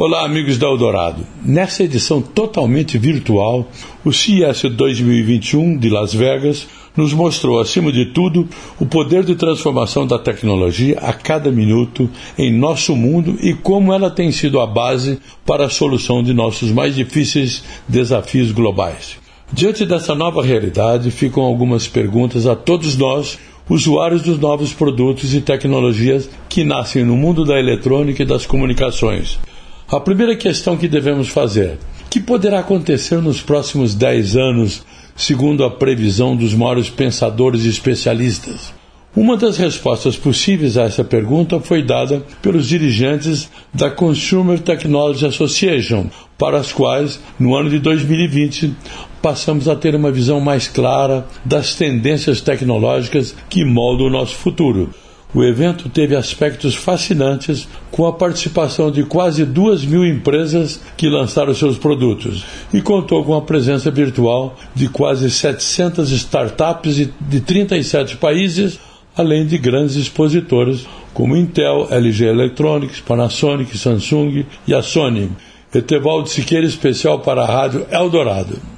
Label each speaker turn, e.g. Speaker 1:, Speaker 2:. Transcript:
Speaker 1: Olá, amigos da Eldorado. Nessa edição totalmente virtual, o CES 2021 de Las Vegas nos mostrou, acima de tudo, o poder de transformação da tecnologia a cada minuto em nosso mundo e como ela tem sido a base para a solução de nossos mais difíceis desafios globais. Diante dessa nova realidade, ficam algumas perguntas a todos nós, usuários dos novos produtos e tecnologias que nascem no mundo da eletrônica e das comunicações. A primeira questão que devemos fazer: que poderá acontecer nos próximos 10 anos segundo a previsão dos maiores pensadores e especialistas? Uma das respostas possíveis a essa pergunta foi dada pelos dirigentes da Consumer Technology Association, para as quais, no ano de 2020, passamos a ter uma visão mais clara das tendências tecnológicas que moldam o nosso futuro. O evento teve aspectos fascinantes, com a participação de quase duas mil empresas que lançaram seus produtos e contou com a presença virtual de quase 700 startups de 37 países, além de grandes expositores como Intel, LG Electronics, Panasonic, Samsung e a Sony. Etevaldo Siqueira, especial para a Rádio Eldorado.